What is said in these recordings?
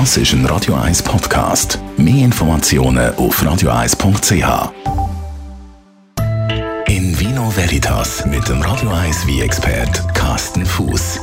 Das ist ein Radio 1 Podcast. Mehr Informationen auf radio1.ch. In Vino Veritas mit dem Radio 1 wie expert Carsten Fuß.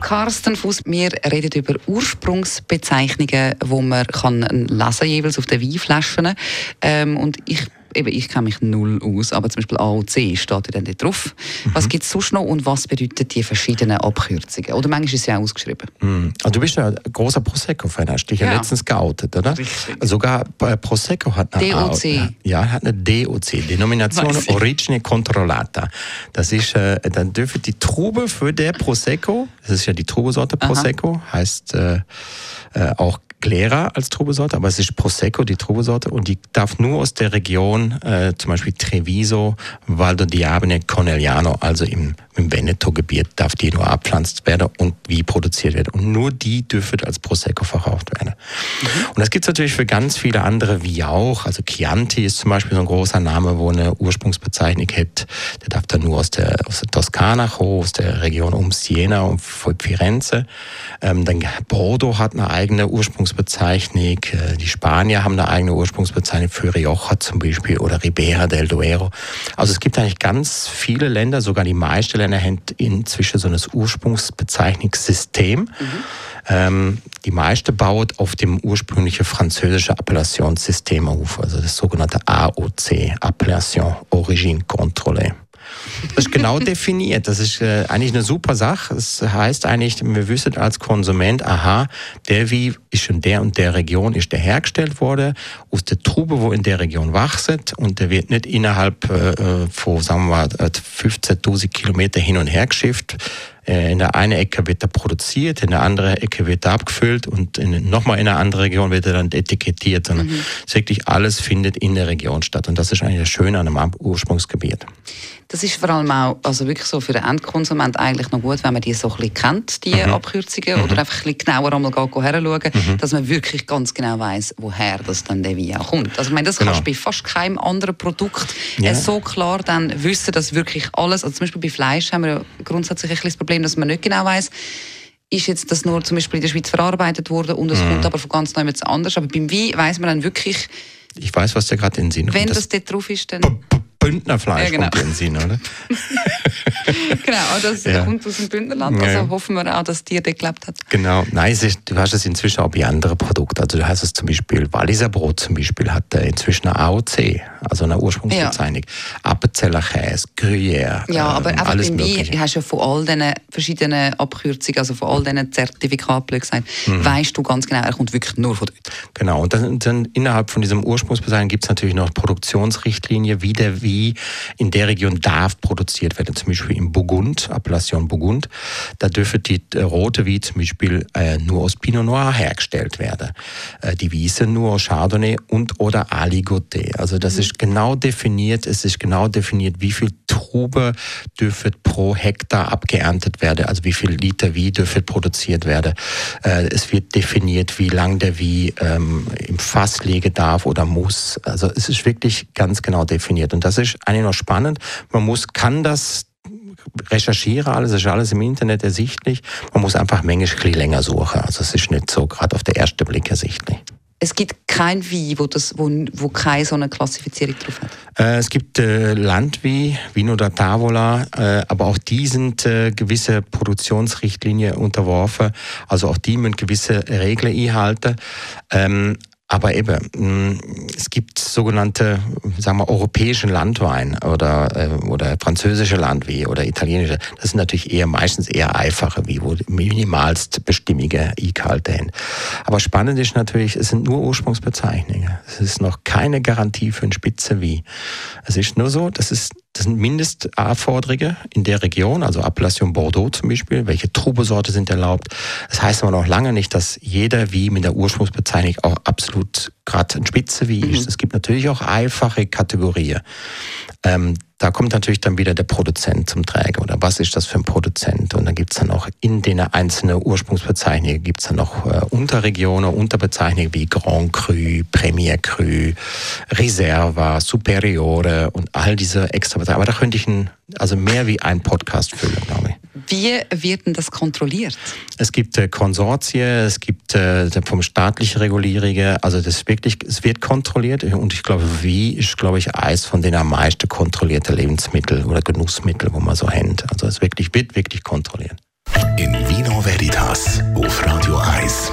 Carsten Fuß, wir reden über Ursprungsbezeichnungen, wo man kann lesen jeweils auf den Weinflaschen. Ähm, und ich eben, ich kenne mich null aus, aber zum Beispiel AOC steht ja dann dort drauf. Mhm. Was gibt es sonst noch und was bedeuten die verschiedenen Abkürzungen? Oder manchmal ist es ja auch ausgeschrieben. Mhm. Also du bist ja ein großer Prosecco-Fan, hast dich ja. ja letztens geoutet, oder? Richtig. Sogar äh, Prosecco hat eine DOC. A ja, hat eine DOC, Denominazione Origine Controllata. Das ist, äh, dann dürfen die Trube für der Prosecco, das ist ja die Trubesorte Prosecco, Aha. heißt äh, äh, auch Glera als Trubesorte, aber es ist Prosecco, die Trubesorte, und die darf nur aus der Region, äh, zum Beispiel Treviso, Valdo Diabene, Corneliano, also im, im Veneto-Gebiet, darf die nur abpflanzt werden und wie produziert werden. Und nur die dürfen als Prosecco verkauft werden. Und das gibt es natürlich für ganz viele andere wie auch. Also Chianti ist zum Beispiel so ein großer Name, wo eine Ursprungsbezeichnung hat. Der darf dann nur aus der, aus der Toskana kommen, aus der Region um Siena und Firenze. Ähm, dann Bordeaux hat eine eigene Ursprungsbezeichnung Ursprungsbezeichnung. Äh, die Spanier haben eine eigene Ursprungsbezeichnung für Rioja zum Beispiel oder Ribera del Duero. Also es gibt eigentlich ganz viele Länder, sogar die meisten Länder haben inzwischen so ein Ursprungsbezeichnungssystem. Mhm. Ähm, die meiste baut auf dem ursprünglichen französischen Appellationssystem auf, also das sogenannte AOC, Appellation Origine Contrôlée. Das ist genau definiert. Das ist äh, eigentlich eine super Sache. Es das heißt eigentlich, wir wissen als Konsument, aha, der wie ist in der und der Region ist der hergestellt worden, aus der Trube, wo in der Region wachset und der wird nicht innerhalb äh, äh von, sagen wir mal, 15.000 Kilometer hin und her geschifft, äh, in der einen Ecke wird er produziert, in der anderen Ecke wird er abgefüllt und nochmal in einer anderen Region wird er dann etikettiert. Sondern mhm. wirklich alles findet in der Region statt. Und das ist eigentlich das Schöne an einem Ursprungsgebiet. Das ist vor allem auch also wirklich so für den Endkonsument eigentlich noch gut, wenn man die so ein bisschen kennt, die mhm. Abkürzungen, mhm. oder einfach ein bisschen genauer einmal herschauen, mhm. dass man wirklich ganz genau weiß, woher das dann der Wein kommt. Also ich meine, das genau. kannst du bei fast keinem anderen Produkt ja. so klar dann wissen, dass wirklich alles, also zum Beispiel bei Fleisch haben wir grundsätzlich ein bisschen das Problem, dass man nicht genau weiß, ist jetzt das nur zum Beispiel in der Schweiz verarbeitet worden und es mm. kommt aber von ganz neu anders. Aber beim Wein weiß man dann wirklich. Ich weiß, was dir gerade in den Sinn kommt. Wenn das, das dort drauf ist, dann. Bündnerfleisch ja, genau. den Sinn, oder? genau, das ja. kommt aus dem Bündnerland. Also ja. hoffen wir auch, dass die dort gelebt hat. Genau. Nein, du hast es inzwischen auch bei anderen Produkten. Also du hast es zum Beispiel, Walliser Brot zum Beispiel hat inzwischen eine AOC, also eine Ursprungsbezeichnung. Ja. Appenzeller Käse, Gruyère. Ja, aber ähm, einfach alles bei mir hast du ja von all diesen verschiedenen Abkürzungen, also von all diesen Zertifikaten gesagt, mhm. weißt du ganz genau, er kommt wirklich nur von dort. Genau. Und dann, dann innerhalb von diesem Ursprungsbezeichnung gibt es natürlich noch Produktionsrichtlinie, wie der wie in der Region darf produziert werden. Zum Beispiel im Burgund, Appellation Burgund, da dürfe die äh, rote wie zum Beispiel äh, nur aus Pinot Noir hergestellt werden. Äh, die Wiese nur aus Chardonnay und oder Aligoté. Also das mhm. ist genau definiert, es ist genau definiert, wie viel Trube dürfen pro Hektar abgeerntet werden, also wie viel Liter wie dürfen produziert werden. Es wird definiert, wie lang der wie ähm, im Fass liegen darf oder muss. Also es ist wirklich ganz genau definiert. Und das ist eigentlich noch spannend. Man muss, kann das recherchieren alles, ist alles im Internet ersichtlich. Man muss einfach manchmal länger suchen. Also es ist nicht so gerade auf den ersten Blick ersichtlich. Es gibt kein Wein, wo, das, wo, wo keine so eine Klassifizierung drauf hat? Äh, es gibt äh, Landwein, Vino da Tavola, äh, aber auch die sind äh, gewisse Produktionsrichtlinien unterworfen. Also auch die müssen gewisse Regeln einhalten. Ähm, aber eben, mm, es gibt sogenannte, sagen wir, europäische Landwein oder, äh, oder französische Landwein oder italienische. Das sind natürlich eher meistens eher einfache, wie wo minimalst bestimmige Eingehalte haben. Aber spannend ist natürlich, es sind nur Ursprungsbezeichnungen. Es ist noch keine Garantie für ein Spitze wie. Es ist nur so, das ist das sind Mindestanforderungen in der Region, also Appellation Bordeaux zum Beispiel. Welche Trubesorte sind erlaubt? Das heißt aber noch lange nicht, dass jeder wie mit der Ursprungsbezeichnung auch absolut gerade ein Spitze wie ist. Mhm. Es gibt natürlich auch einfache Kategorien. Ähm, da kommt natürlich dann wieder der Produzent zum Träger oder was ist das für ein Produzent? Und dann gibt es dann auch in den einzelnen Ursprungsbezeichnungen gibt es dann noch äh, Unterregionen, Unterbezeichnungen wie Grand Cru, Premier Cru, Reserva, Superiore und all diese extra Bezeichnungen. Aber da könnte ich ein, also mehr wie ein Podcast füllen, glaube ich. Wie wird denn das kontrolliert? Es gibt äh, Konsortien, es gibt äh, vom staatlichen Regulierungen, also das wirklich, es wird kontrolliert und ich glaube, wie ist, glaube ich, eines von den am meisten kontrollierten Lebensmittel oder Genussmittel, wo man so hängt. Also es wirklich, wird wirklich kontrolliert. In Vino Veritas auf Radio 1.